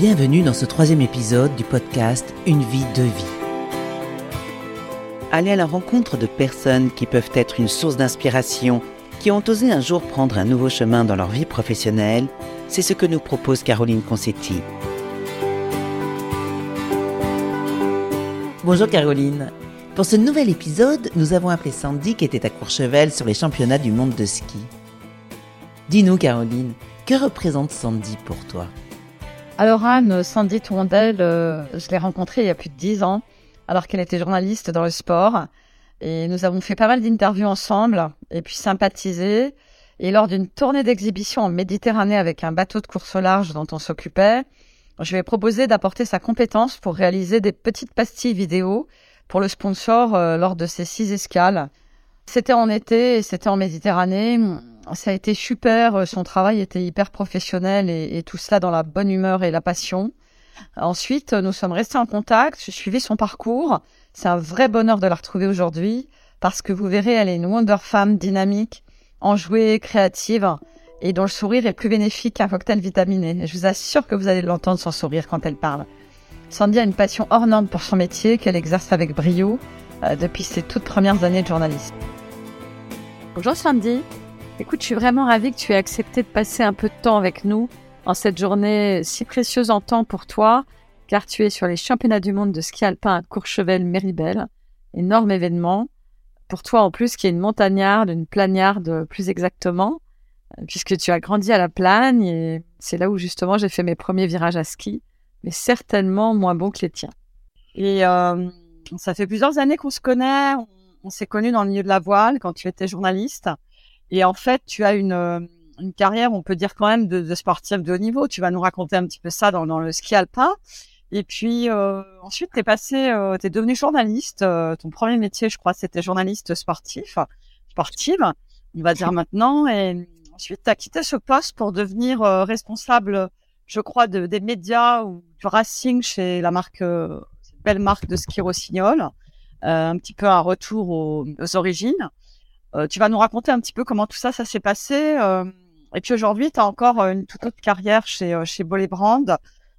Bienvenue dans ce troisième épisode du podcast Une vie, de vie. Aller à la rencontre de personnes qui peuvent être une source d'inspiration, qui ont osé un jour prendre un nouveau chemin dans leur vie professionnelle, c'est ce que nous propose Caroline Concetti. Bonjour Caroline. Pour ce nouvel épisode, nous avons appelé Sandy qui était à Courchevel sur les championnats du monde de ski. Dis-nous Caroline, que représente Sandy pour toi? Alors Anne, Sandy Tourondel, euh, je l'ai rencontrée il y a plus de dix ans, alors qu'elle était journaliste dans le sport. Et nous avons fait pas mal d'interviews ensemble, et puis sympathisé. Et lors d'une tournée d'exhibition en Méditerranée avec un bateau de course au large dont on s'occupait, je lui ai proposé d'apporter sa compétence pour réaliser des petites pastilles vidéo pour le sponsor euh, lors de ces six escales. C'était en été et c'était en Méditerranée ça a été super. Euh, son travail était hyper professionnel et, tout cela dans la bonne humeur et la passion. Ensuite, nous sommes restés en contact. Je suivi son parcours. C'est un vrai bonheur de la retrouver aujourd'hui parce que vous verrez, elle est une wonder femme dynamique, enjouée, créative et dont le sourire est plus bénéfique qu'un cocktail vitaminé. Je vous assure que vous allez l'entendre sans sourire quand elle parle. Sandy a une passion norme pour son métier qu'elle exerce avec brio euh, depuis ses toutes premières années de journaliste. Bonjour Sandy. Écoute, je suis vraiment ravie que tu aies accepté de passer un peu de temps avec nous en cette journée si précieuse en temps pour toi, car tu es sur les championnats du monde de ski alpin à Courchevel-Méribel. Énorme événement. Pour toi en plus, qui est une montagnarde, une plagnarde plus exactement, puisque tu as grandi à la Plagne et c'est là où justement j'ai fait mes premiers virages à ski, mais certainement moins bons que les tiens. Et euh, ça fait plusieurs années qu'on se connaît. On, s'est connus dans le milieu de la voile quand tu étais journaliste. Et en fait, tu as une, euh, une carrière, on peut dire quand même, de, de sportif de haut niveau. Tu vas nous raconter un petit peu ça dans, dans le ski alpin. Et puis euh, ensuite, tu es passé, euh, tu es devenu journaliste. Euh, ton premier métier, je crois, c'était journaliste sportif, sportive, on va dire maintenant. Et ensuite, tu as quitté ce poste pour devenir responsable, je crois, de, des médias ou du racing chez la marque, cette belle marque de ski Rossignol. un petit peu un retour aux, aux origines. Euh, tu vas nous raconter un petit peu comment tout ça, ça s'est passé. Euh, et puis aujourd'hui, tu as encore euh, une toute autre carrière chez, chez Bollet Brand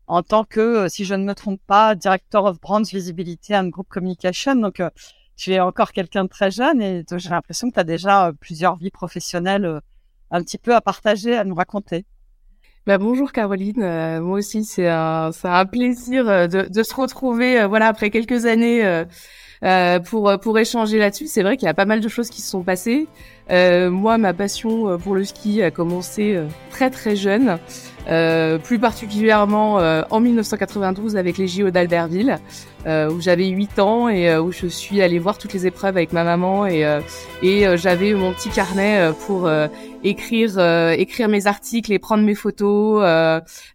en tant que, si je ne me trompe pas, Director of Brands Visibility and Group Communication. Donc, tu es encore quelqu'un de très jeune et j'ai l'impression que tu as déjà plusieurs vies professionnelles un petit peu à partager, à nous raconter. Bah, bonjour Caroline, moi aussi c'est un, un plaisir de, de se retrouver voilà après quelques années euh, pour pour échanger là-dessus. C'est vrai qu'il y a pas mal de choses qui se sont passées. Euh, moi, ma passion euh, pour le ski a commencé euh, très très jeune, euh, plus particulièrement en 1992 avec les JO d'Albertville, où j'avais 8 ans et où je suis allée voir toutes les épreuves avec ma maman et et j'avais mon petit carnet pour écrire écrire mes articles et prendre mes photos,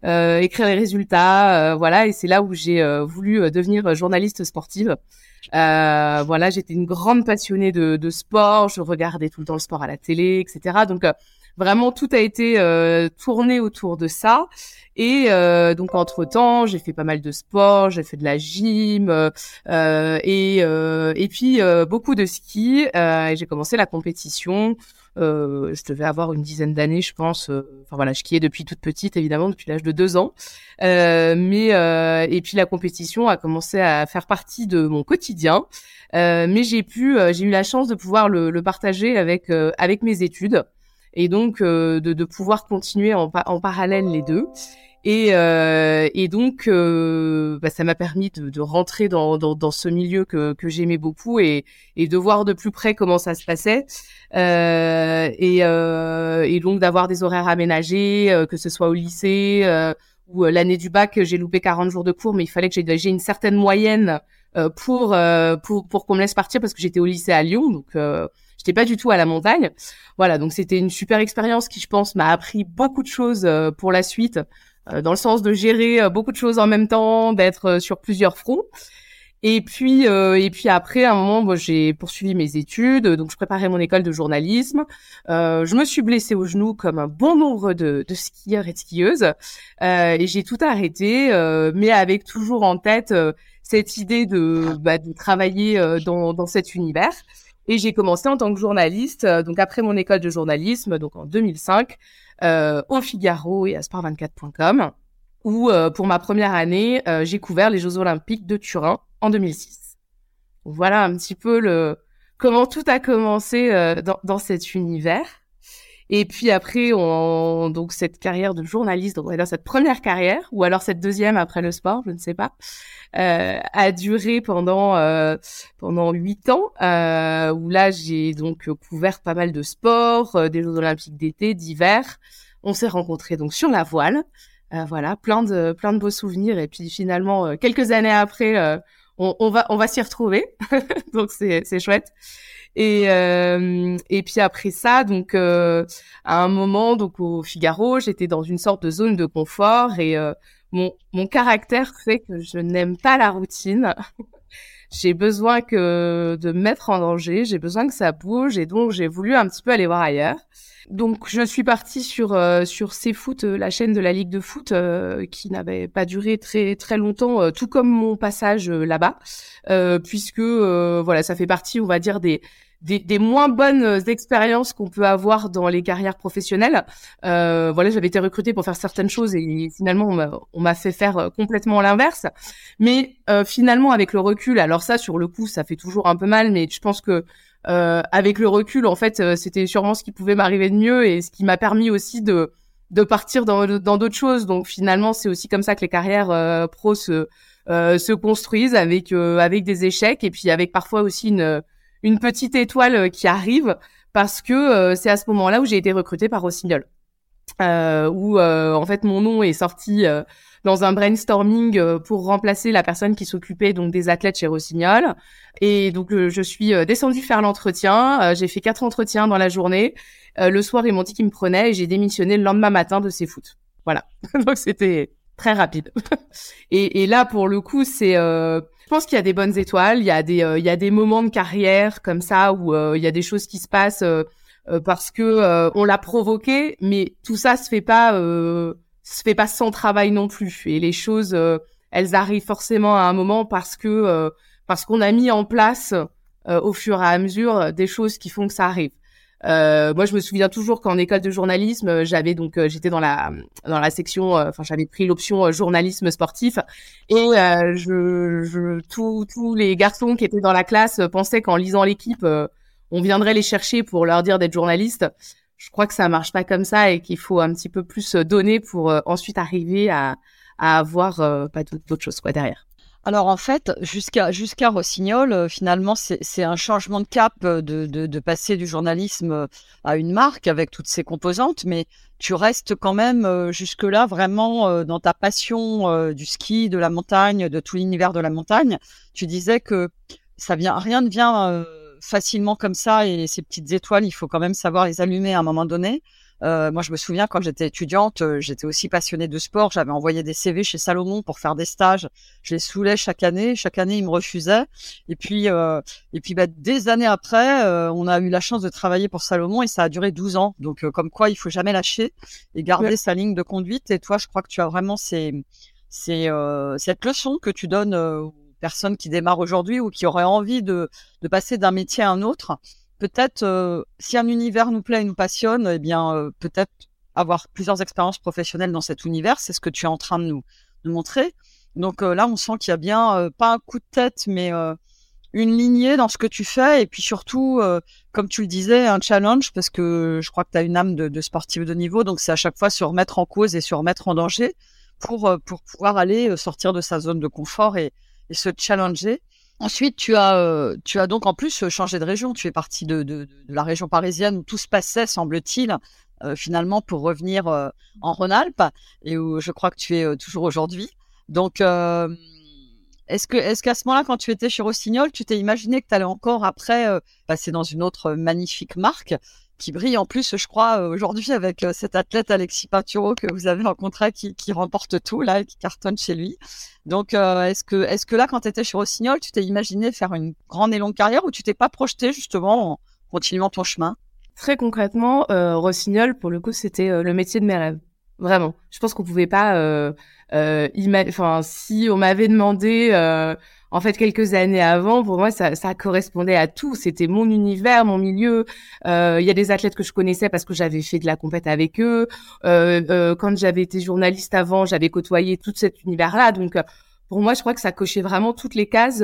écrire les résultats, voilà. Et c'est là où j'ai voulu devenir journaliste sportive. Euh, voilà, j'étais une grande passionnée de, de, sport. Je regardais tout le temps le sport à la télé, etc. Donc euh, vraiment tout a été euh, tourné autour de ça. Et euh, donc entre temps, j'ai fait pas mal de sport, j'ai fait de la gym et et puis beaucoup de ski. et j'ai commencé la compétition. Euh, je devais avoir une dizaine d'années, je pense. enfin voilà, je skiais depuis toute petite, évidemment, depuis l'âge de deux ans. Euh, mais et puis la compétition a commencé à faire partie de mon quotidien. mais j'ai pu, j'ai eu la chance de pouvoir le, le partager avec avec mes études et donc de, de, pouvoir continuer en, en parallèle les deux. Et, euh, et donc, euh, bah, ça m'a permis de, de rentrer dans, dans, dans, ce milieu que, que j'aimais beaucoup et, et de voir de plus près comment ça se passait. Euh, et, euh, et donc d'avoir des horaires aménagés, euh, que ce soit au lycée euh, ou l'année du bac, j'ai loupé 40 jours de cours, mais il fallait que j'ai une certaine moyenne pour, pour, pour qu'on me laisse partir parce que j'étais au lycée à Lyon. Donc, j'étais pas du tout à la montagne. Voilà, donc c'était une super expérience qui, je pense, m'a appris beaucoup de choses pour la suite. Euh, dans le sens de gérer euh, beaucoup de choses en même temps, d'être euh, sur plusieurs fronts. Et puis, et puis après, à un moment, moi, j'ai poursuivi mes études, donc je préparais mon école de journalisme. Euh, je me suis blessée au genou comme un bon nombre de, de skieurs et de skieuses, euh, et j'ai tout arrêté, euh, mais avec toujours en tête cette idée de, bah, de travailler dans, dans cet univers. Et j'ai commencé en tant que journaliste, donc après mon école de journalisme, donc en 2005 euh, au Figaro et à sport24.com. où pour ma première année, j'ai couvert les Jeux Olympiques de Turin en 2006. Voilà un petit peu le comment tout a commencé dans, dans cet univers. Et puis après, on, donc cette carrière de journaliste, donc cette première carrière, ou alors cette deuxième après le sport, je ne sais pas, euh, a duré pendant euh, pendant huit ans, euh, où là j'ai donc couvert pas mal de sports, euh, des Jeux Olympiques d'été, d'hiver. On s'est rencontrés donc sur la voile, euh, voilà, plein de plein de beaux souvenirs. Et puis finalement, quelques années après, on, on va on va s'y retrouver, donc c'est c'est chouette. Et euh, et puis après ça, donc euh, à un moment, donc au Figaro, j'étais dans une sorte de zone de confort et euh, mon mon caractère fait que je n'aime pas la routine. j'ai besoin que de me mettre en danger, j'ai besoin que ça bouge et donc j'ai voulu un petit peu aller voir ailleurs. Donc je suis partie sur euh, sur foot, la chaîne de la Ligue de foot qui n'avait pas duré très très longtemps, tout comme mon passage là-bas, puisque voilà ça fait partie on va dire des des, des, moins bonnes euh, expériences qu'on peut avoir dans les carrières professionnelles. Euh, voilà, j'avais été recrutée pour faire certaines choses et finalement on m'a fait faire euh, complètement l'inverse. Mais euh, finalement, avec le recul, alors ça sur le coup, ça fait toujours un peu mal, mais je pense que euh, avec le recul, en fait, c'était sûrement ce qui pouvait m'arriver de mieux et ce qui m'a permis aussi de de partir dans d'autres choses. Donc finalement, c'est aussi comme ça que les carrières euh, pro se se construisent avec avec des échecs et puis avec parfois aussi une une petite étoile euh, qui arrive parce que euh, c'est à ce moment-là où j'ai été recrutée par Rossignol. Euh, où en fait mon nom est sorti dans un brainstorming pour remplacer la personne qui s'occupait donc des athlètes chez Rossignol. Et donc je suis descendue faire l'entretien. j'ai fait quatre entretiens dans la journée. le soir ils m'ont dit qu'ils me prenaient et j'ai démissionné le lendemain matin de ces foot. Voilà. donc c'était très rapide. et, et, là pour le coup c'est je pense qu'il y a des bonnes étoiles, il y a des euh, il y a des moments de carrière comme ça où euh, il y a des choses qui se passent euh, parce que on l'a provoqué, mais tout ça se fait pas se fait pas sans travail non plus et les choses elles arrivent forcément à un moment parce que parce qu'on a mis en place au fur et à mesure des choses qui font que ça arrive. Euh, moi, je me souviens toujours qu'en école de journalisme, euh, j'avais donc euh, j'étais dans la dans la section, enfin j'avais pris l'option journalisme sportif et je, je tous tous les garçons qui étaient dans la classe pensaient qu'en lisant l'équipe, on viendrait les chercher pour leur dire d'être journalistes. Je crois que ça marche pas comme ça et qu'il faut un petit peu plus donner pour ensuite arriver à à avoir pas d'autres choses quoi derrière. Alors en fait, jusqu'à jusqu'à Rossignol, euh, finalement, c'est un changement de cap euh, de, de, de, passer du journalisme euh, à une marque avec toutes ses composantes, mais tu restes quand même jusque-là vraiment dans ta passion du ski, de la montagne, de tout l'univers de la montagne. Tu disais que ça vient, rien ne vient facilement comme ça et ces petites étoiles, il faut quand même savoir les allumer à un moment donné. Euh, moi, je me souviens quand j'étais étudiante, euh, j'étais aussi passionnée de sport. J'avais envoyé des CV chez Salomon pour faire des stages. Je les saoulais chaque année. Chaque année, ils me refusaient. Et puis, euh, et puis, bah, des années après, euh, on a eu la chance de travailler pour Salomon et ça a duré 12 ans. Donc, euh, comme quoi, il faut jamais lâcher et garder sa ligne de conduite. Et toi, je crois que tu as vraiment ces, ces, cette leçon que tu donnes aux personnes qui démarrent aujourd'hui ou qui auraient envie de, de passer d'un métier à un autre peut-être euh, si un univers nous plaît et nous passionne, eh bien euh, peut-être avoir plusieurs expériences professionnelles dans cet univers, c'est ce que tu es en train de nous, montrer. Donc euh, là, on sent qu'il y a bien pas un coup de tête, mais une lignée dans ce que tu fais et puis surtout, comme tu le disais, un challenge parce que je crois que tu as une âme de, sportif de niveau, donc c'est à chaque fois se remettre en cause et se remettre en danger pour pouvoir aller sortir de sa zone de confort et se challenger. Ensuite, tu as, euh, tu as donc en plus euh, changé de région. Tu es parti de, la région parisienne où tout se passait, semble-t-il, euh, finalement, pour revenir en Rhône-Alpes et où je crois que tu es toujours aujourd'hui. Donc, est-ce que, est-ce qu'à ce, moment-là, quand tu étais chez Rossignol, tu t'es imaginé que tu allais encore après passer dans une autre magnifique marque? Qui brille en plus, je crois, euh, aujourd'hui avec euh, cet athlète Alexis Pinturo que vous avez rencontré qui, qui remporte tout là qui cartonne chez lui. Donc, euh, est-ce que, est-ce que là, quand tu étais chez Rossignol, tu t'es imaginé faire une grande et longue carrière ou tu t'es pas projeté justement en continuant ton chemin? Très concrètement, Rossignol, pour le coup, c'était le métier de mes rêves. vraiment. Je pense qu'on pouvait pas. Enfin, si on m'avait demandé, en fait, quelques années avant, pour moi, ça, ça correspondait à tout. C'était mon univers, mon milieu. Euh, il y a des athlètes que je connaissais parce que j'avais fait de la compète avec eux. Euh, quand j'avais été journaliste avant, j'avais côtoyé tout cet univers-là. Donc, pour moi, je crois que ça cochait vraiment toutes les cases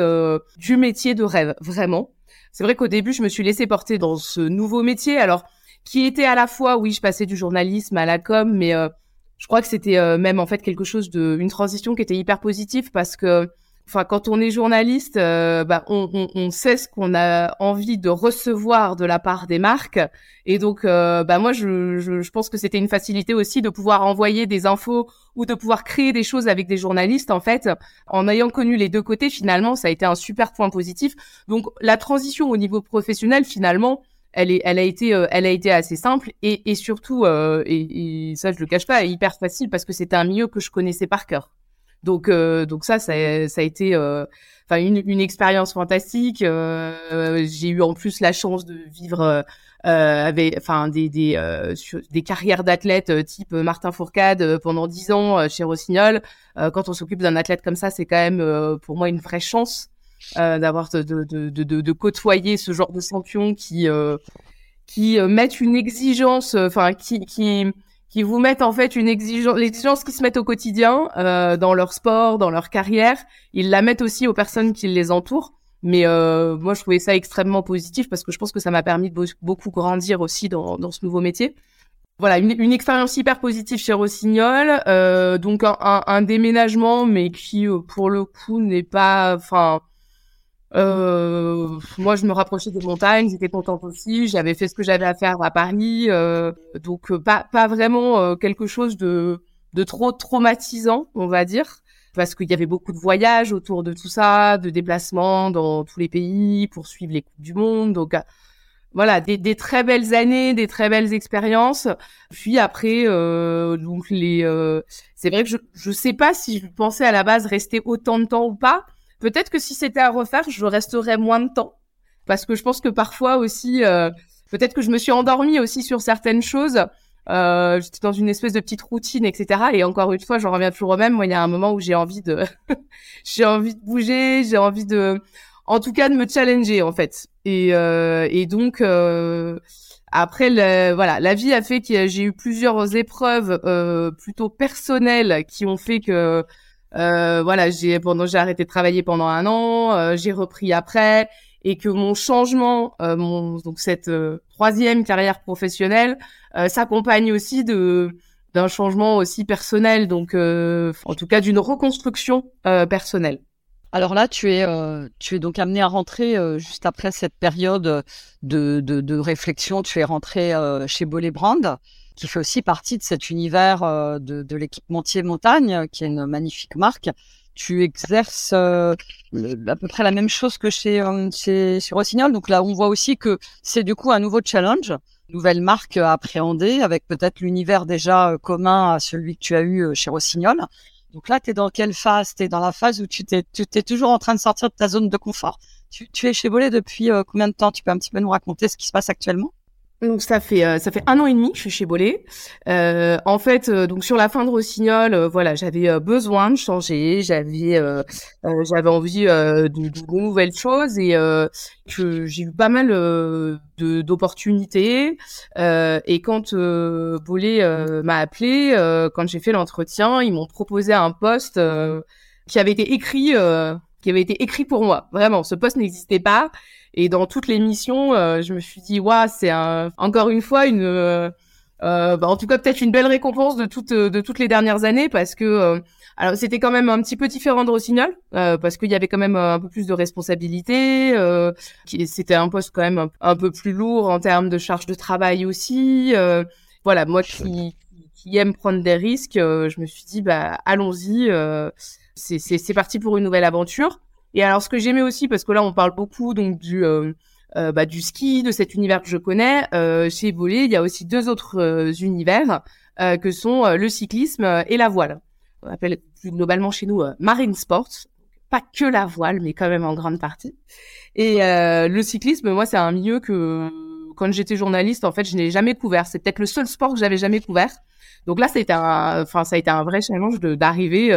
du métier de rêve, vraiment. C'est vrai qu'au début, je me suis laissée porter dans ce nouveau métier. Alors, qui était à la fois, oui, je passais du journalisme à la com, mais euh, je crois que c'était euh, même en fait quelque chose de, une transition qui était hyper positive parce que, enfin, quand on est journaliste, euh, bah, on, on, on, sait ce qu'on a envie de recevoir de la part des marques, et donc, bah moi, je, je, je pense que c'était une facilité aussi de pouvoir envoyer des infos ou de pouvoir créer des choses avec des journalistes. En fait, en ayant connu les deux côtés, finalement, ça a été un super point positif. Donc, la transition au niveau professionnel, finalement elle est, elle a été, euh, elle a été assez simple et, et surtout, euh, et, et, ça je le cache pas, hyper facile parce que c'était un milieu que je connaissais par cœur. Donc, euh, donc ça, ça, ça a été, enfin une, une expérience fantastique. J'ai eu en plus la chance de vivre avec, enfin des des, des carrières d'athlètes type Martin Fourcade pendant dix ans chez Rossignol. quand on s'occupe d'un athlète comme ça, c'est quand même pour moi une vraie chance euh, d'avoir de, de, de, de, côtoyer ce genre de champions qui euh, qui euh, mettent une exigence, enfin qui qui qui vous mettent en fait une exigence, l'exigence qui se mettent au quotidien dans leur sport, dans leur carrière, ils la mettent aussi aux personnes qui les entourent. Mais moi, je trouvais ça extrêmement positif parce que je pense que ça m'a permis de beaucoup grandir aussi dans, dans ce nouveau métier voilà une, une, expérience hyper positive chez Rossignol euh, donc un, un, un, déménagement mais qui pour le coup n'est pas enfin euh, moi, je me rapprochais des montagnes, j'étais contente aussi. J'avais fait ce que j'avais à faire à Paris, euh, donc euh, pas pas vraiment euh, quelque chose de de trop traumatisant, on va dire, parce qu'il y avait beaucoup de voyages autour de tout ça, de déplacements dans tous les pays pour suivre les coupes du monde. Donc voilà, des, des très belles années, des très belles expériences. Puis après, donc les, c'est vrai que je je sais pas si je pensais à la base rester autant de temps ou pas. Peut-être que si c'était à refaire, je resterais moins de temps. Parce que je pense que parfois aussi, euh, peut-être que je me suis endormie aussi sur certaines choses. Euh, j'étais dans une espèce de petite routine, etc. Et encore une fois, j'en reviens toujours au même. Moi, il y a un moment où j'ai envie de, j'ai envie de bouger, j'ai envie de, en tout cas, de me challenger en fait. Et, euh, et donc, euh, après, voilà, la vie a fait que j'ai eu plusieurs épreuves euh, plutôt personnelles qui ont fait que euh, voilà, j'ai pendant j'ai arrêté de travailler pendant un an, euh, j'ai repris après et que mon changement, euh, mon donc cette troisième carrière professionnelle, s'accompagne aussi de d'un changement aussi personnel, donc en tout cas d'une reconstruction personnelle. Alors là, tu es, tu es donc amené à rentrer juste après cette période de, de, de réflexion. Tu es rentré chez Bollé Brand qui fait aussi partie de cet univers euh, de, de l'équipementier montagne, qui est une magnifique marque. Tu exerces euh, à peu près la même chose que chez, euh, chez, chez Rossignol. Donc là, on voit aussi que c'est du coup un nouveau challenge, nouvelle marque à appréhender, avec peut-être l'univers déjà commun à celui que tu as eu chez Rossignol. Donc là, tu dans quelle phase? Tu es dans la phase où tu t'es, toujours en train de sortir de ta zone de confort. Tu, es chez Bollé depuis combien de temps? Tu peux un petit peu nous raconter ce qui se passe actuellement? Donc ça fait euh, ça fait un an et demi que je suis chez Bollé. Euh, en fait, euh, donc sur la fin de Rossignol, voilà, j'avais besoin de changer, j'avais j'avais envie de, de, nouvelles choses et que j'ai eu pas mal de d'opportunités. et quand Bollé m'a appelé, quand j'ai fait l'entretien, ils m'ont proposé un poste qui avait été écrit qui avait été écrit pour moi. Vraiment, ce poste n'existait pas. Et dans toutes les missions, euh, je me suis dit, waouh, c'est encore une fois une, euh, euh, bah, en tout cas peut-être une belle récompense de toutes de toutes les dernières années parce que alors c'était quand même un petit peu différent de Rossignol parce qu'il y avait quand même un peu plus de responsabilités. c'était un poste quand même un, peu plus lourd en termes de charge de travail aussi. voilà, moi qui, qui aime prendre des risques, je me suis dit bah allons-y. c'est parti pour une nouvelle aventure. Et alors, ce que j'aimais aussi, parce que là, on parle beaucoup donc du euh, euh, bah, du ski, de cet univers que je connais. Euh, chez Bolé, il y a aussi deux autres euh, univers euh, que sont le cyclisme et la voile. On appelle plus globalement chez nous marine sports. Pas que la voile, mais quand même en grande partie. Et le cyclisme, moi, c'est un milieu que quand j'étais journaliste, en fait, je n'ai jamais couvert. C'est peut-être le seul sport que j'avais jamais couvert. Donc là, été un, enfin, ça a été un vrai challenge d'arriver.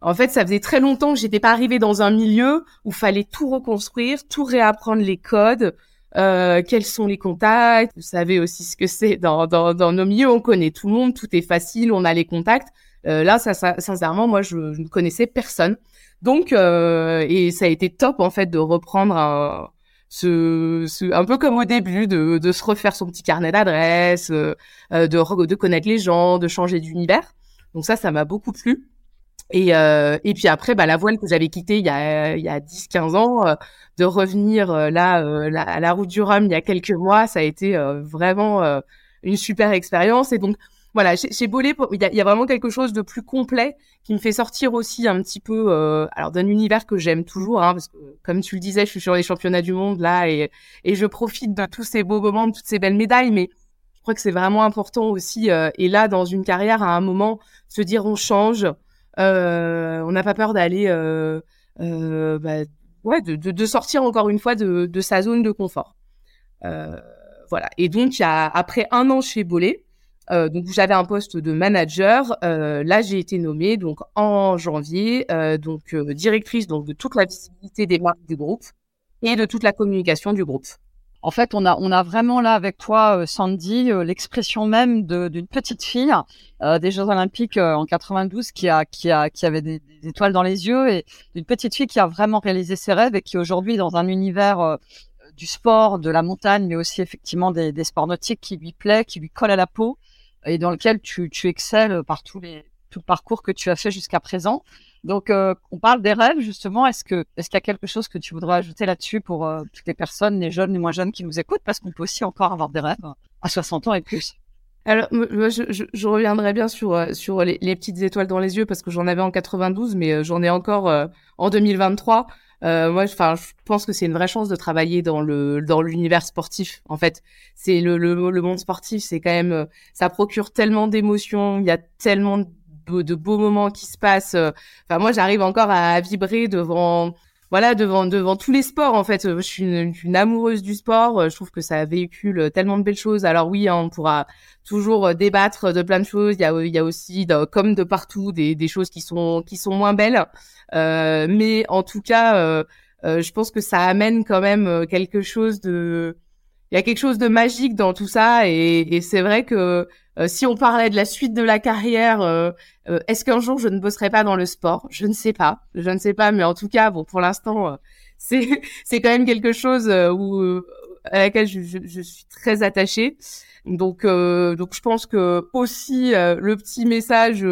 En fait, ça faisait très longtemps que j'étais pas arrivée dans un milieu où fallait tout reconstruire, tout réapprendre les codes, euh, quels sont les contacts. Vous savez aussi ce que c'est dans, dans, dans, nos milieux. On connaît tout le monde, tout est facile, on a les contacts. Euh, là, ça, ça, sincèrement, moi, je, je, ne connaissais personne. Donc, euh, et ça a été top en fait de reprendre un, ce, ce, un peu comme au début, de, de se refaire son petit carnet d'adresses, euh, euh, de, de connaître les gens, de changer d'univers. Donc ça, ça m'a beaucoup plu. Et, euh, et puis après, bah, la voile que j'avais quittée il y a, il y a 10-15 ans, euh, de revenir euh, là à la route du Rhum il y a quelques mois, ça a été vraiment une super expérience. Et donc, voilà, chez, chez il y a, y a, vraiment quelque chose de plus complet qui me fait sortir aussi un petit peu, euh, alors d'un univers que j'aime toujours, hein, parce que comme tu le disais, je suis sur les championnats du monde là et, et je profite de tous ces beaux moments, de toutes ces belles médailles, mais je crois que c'est vraiment important aussi. Euh, et là, dans une carrière, à un moment, se dire on change, euh, on n'a pas peur d'aller, euh, euh, bah, ouais, de, sortir encore une fois de, sa zone de confort. Euh, voilà. Et donc, après un an chez Bolé, euh, donc j'avais un poste de manager. Euh, là, j'ai été nommée donc en janvier, euh, donc euh, directrice donc de toute la visibilité des marques du groupe et de toute la communication du groupe. En fait, on a on a vraiment là avec toi, euh, Sandy, euh, l'expression même d'une petite fille des Jeux Olympiques en 92 qui a qui a qui avait des, étoiles dans les yeux et d'une petite fille qui a vraiment réalisé ses rêves et qui aujourd'hui dans un univers du sport, de la montagne, mais aussi effectivement des, des sports nautiques qui lui plaît, qui lui colle à la peau et dans lequel tu, tu excelles par tous les tout le parcours que tu as fait jusqu'à présent. Donc, euh, on parle des rêves justement. Est-ce que est-ce qu'il y a quelque chose que tu voudrais ajouter là-dessus pour euh, toutes les personnes, les jeunes, les moins jeunes qui nous écoutent, parce qu'on peut aussi encore avoir des rêves à 60 ans et plus. Alors, je, je, je, reviendrai bien sur euh, sur les, les, petites étoiles dans les yeux parce que j'en avais en 92, mais euh, j'en ai encore en 2023. Euh, moi, enfin, je pense que c'est une vraie chance de travailler dans le dans l'univers sportif. En fait, c'est le, le, le monde sportif, c'est quand même, euh, ça procure tellement d'émotions. Il y a tellement de, beaux moments qui se passent. Enfin, moi, j'arrive encore à vibrer devant voilà devant devant tous les sports en fait. Je suis une, amoureuse du sport je trouve que ça véhicule tellement de belles choses. Alors oui hein, on pourra toujours débattre de plein de choses. Il y a aussi comme de partout des, choses qui sont qui sont moins belles. Euh, mais en tout cas euh, euh, je pense que ça amène quand même quelque chose de il y a quelque chose de magique dans tout ça. Et, c'est vrai que euh, si on parlait de la suite de la carrière, euh, euh, est-ce qu'un jour je ne bosserai pas dans le sport? Je ne sais pas, je ne sais pas, mais en tout cas, bon, pour l'instant, c'est c'est quand même quelque chose où à laquelle je, je, je, suis très attachée. Donc donc je pense que aussi le petit message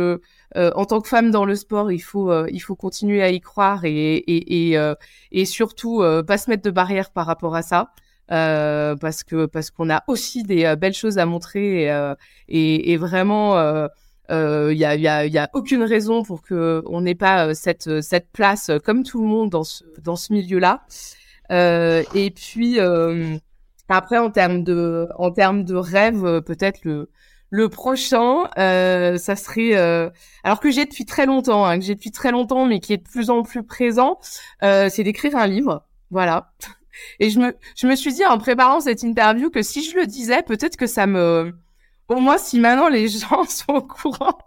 en tant que femme dans le sport, il faut il faut continuer à y croire et et et, et surtout pas se mettre de barrières par rapport à ça. Euh, parce que parce qu'on a aussi des euh, belles choses à montrer et, euh, et, et vraiment il euh, y, a, y, a, y a aucune raison pour que on n'ait pas cette cette place comme tout le monde dans ce dans ce milieu-là. et puis après en termes de en termes de rêve, peut-être le le prochain, euh, ça serait euh, alors que j'ai depuis très longtemps, hein, que j'ai depuis très longtemps, mais qui est de plus en plus présent, euh, c'est d'écrire un livre. Voilà. Et je me, je me suis dit en préparant cette interview que si je le disais, peut-être que ça me, au moins si maintenant les gens sont au courant,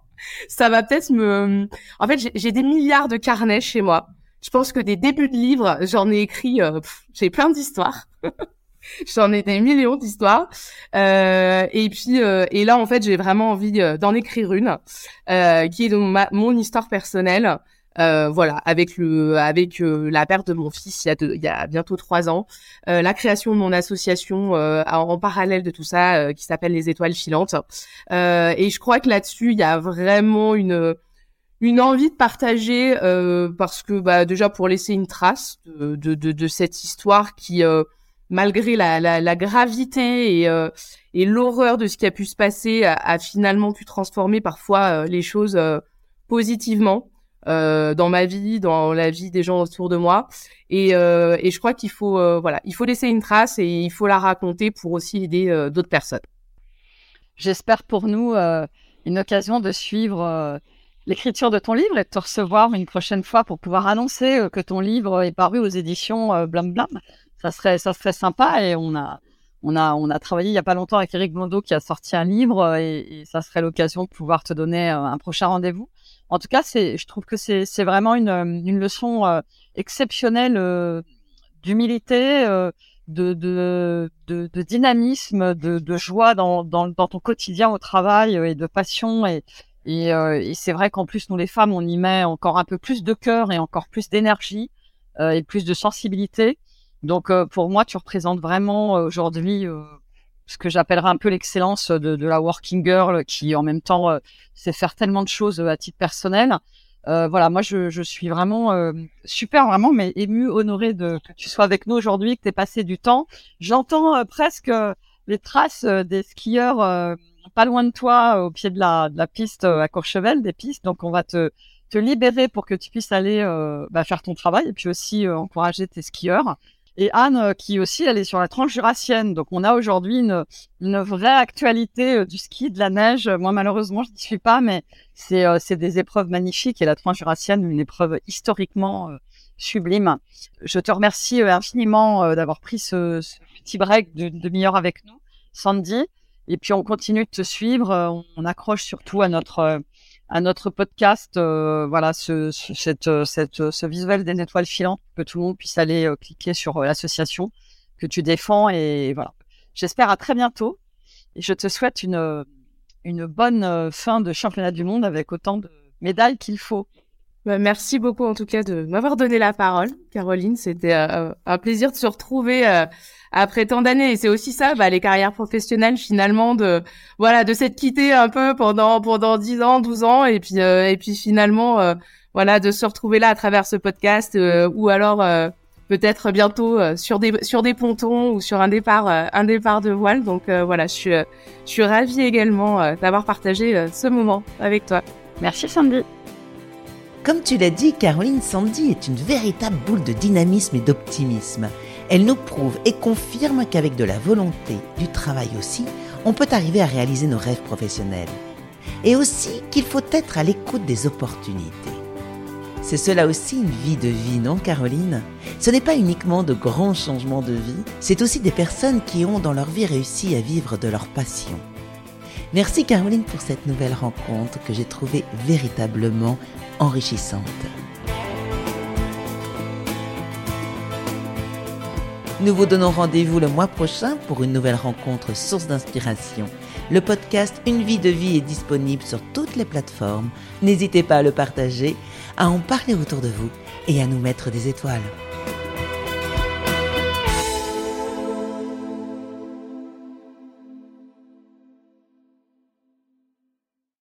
ça va peut-être me, en fait, j'ai des milliards de carnets chez moi. Je pense que des débuts de livres, j'en ai écrit, euh, j'ai plein d'histoires. j'en ai des millions d'histoires. Euh, et puis, euh, et là, en fait, j'ai vraiment envie euh, d'en écrire une, euh, qui est donc ma, mon histoire personnelle. Euh, voilà, avec le, avec euh, la perte de mon fils il y a, il y a bientôt trois ans, euh, la création de mon association euh, en parallèle de tout ça, qui s'appelle les Étoiles filantes. et je crois que là-dessus, il y a vraiment une une envie de partager parce que bah, déjà pour laisser une trace de, de, de, cette histoire qui malgré la, la, la, gravité et, et l'horreur de ce qui a pu se passer, a, a finalement pu transformer parfois les choses positivement euh, dans ma vie, dans la vie des gens autour de moi. Et, euh, et je crois qu'il faut, euh, voilà, il faut laisser une trace et il faut la raconter pour aussi aider euh, d'autres personnes. J'espère pour nous euh, une occasion de suivre l'écriture de ton livre et de te recevoir une prochaine fois pour pouvoir annoncer que ton livre est paru aux éditions Blam Blam. Ça serait, ça serait sympa et on a, on a, on a travaillé il y a pas longtemps avec Eric Blondeau qui a sorti un livre et, ça serait l'occasion de pouvoir te donner un prochain rendez-vous. En tout cas, c'est, je trouve que c'est, c'est vraiment une, une leçon exceptionnelle d'humilité, de, de, de, de, dynamisme, de, de joie dans, dans, dans, ton quotidien au travail et de passion. Et, et, euh, et c'est vrai qu'en plus, nous les femmes, on y met encore un peu plus de cœur et encore plus d'énergie euh, et plus de sensibilité. Donc euh, pour moi, tu représentes vraiment aujourd'hui ce que j'appellerais un peu l'excellence de, de, la working girl qui en même temps sait faire tellement de choses à titre personnel euh, voilà, moi je, je suis vraiment euh, super, vraiment, mais ému, honoré de que tu sois avec nous aujourd'hui, que tu aies passé du temps. J'entends euh, presque les traces des skieurs pas loin de toi, au pied de la, de la piste à Courchevel, des pistes. Donc on va te, te libérer pour que tu puisses aller bah, faire ton travail et puis aussi encourager tes skieurs. Et Anne, euh, qui aussi, elle est sur la tranche jurassienne. Donc, on a aujourd'hui une, une vraie actualité euh, du ski, de la neige. Moi, malheureusement, je n'y suis pas, mais c'est euh, des épreuves magnifiques. Et la tranche jurassienne, une épreuve historiquement sublime. Je te remercie infiniment d'avoir pris ce, ce, petit break de demi-heure avec nous, Sandy. Et puis, on continue de te suivre. On accroche surtout à notre à notre podcast, euh, voilà, ce, ce, cette, cette, ce visuel des étoiles filantes, que tout le monde puisse aller euh, cliquer sur euh, l'association que tu défends. Et voilà. J'espère à très bientôt. Et je te souhaite une, une bonne fin de championnat du monde avec autant de médailles qu'il faut. Bah, merci beaucoup en tout cas de m'avoir donné la parole, Caroline. C'était un plaisir de se retrouver après tant d'années. Et c'est aussi ça, bah, les carrières professionnelles finalement de voilà de s'être quitté un peu pendant pendant 10 ans, 12 ans, et puis euh, et puis finalement euh, voilà de se retrouver là à travers ce podcast euh, ou alors peut-être bientôt sur des sur des pontons ou sur un départ un départ de voile. Donc voilà, je suis je suis ravie également d'avoir partagé ce moment avec toi. Merci Sandy. Comme tu l'as dit, Caroline Sandy est une véritable boule de dynamisme et d'optimisme. Elle nous prouve et confirme qu'avec de la volonté, du travail aussi, on peut arriver à réaliser nos rêves professionnels. Et aussi qu'il faut être à l'écoute des opportunités. C'est cela aussi une vie de vie, non Caroline? Ce n'est pas uniquement de grands changements de vie, c'est aussi des personnes qui ont dans leur vie réussi à vivre de leur passion. Merci Caroline pour cette nouvelle rencontre que j'ai trouvée véritablement enrichissante. Nous vous donnons rendez-vous le mois prochain pour une nouvelle rencontre source d'inspiration. Le podcast Une vie de vie est disponible sur toutes les plateformes. N'hésitez pas à le partager, à en parler autour de vous et à nous mettre des étoiles.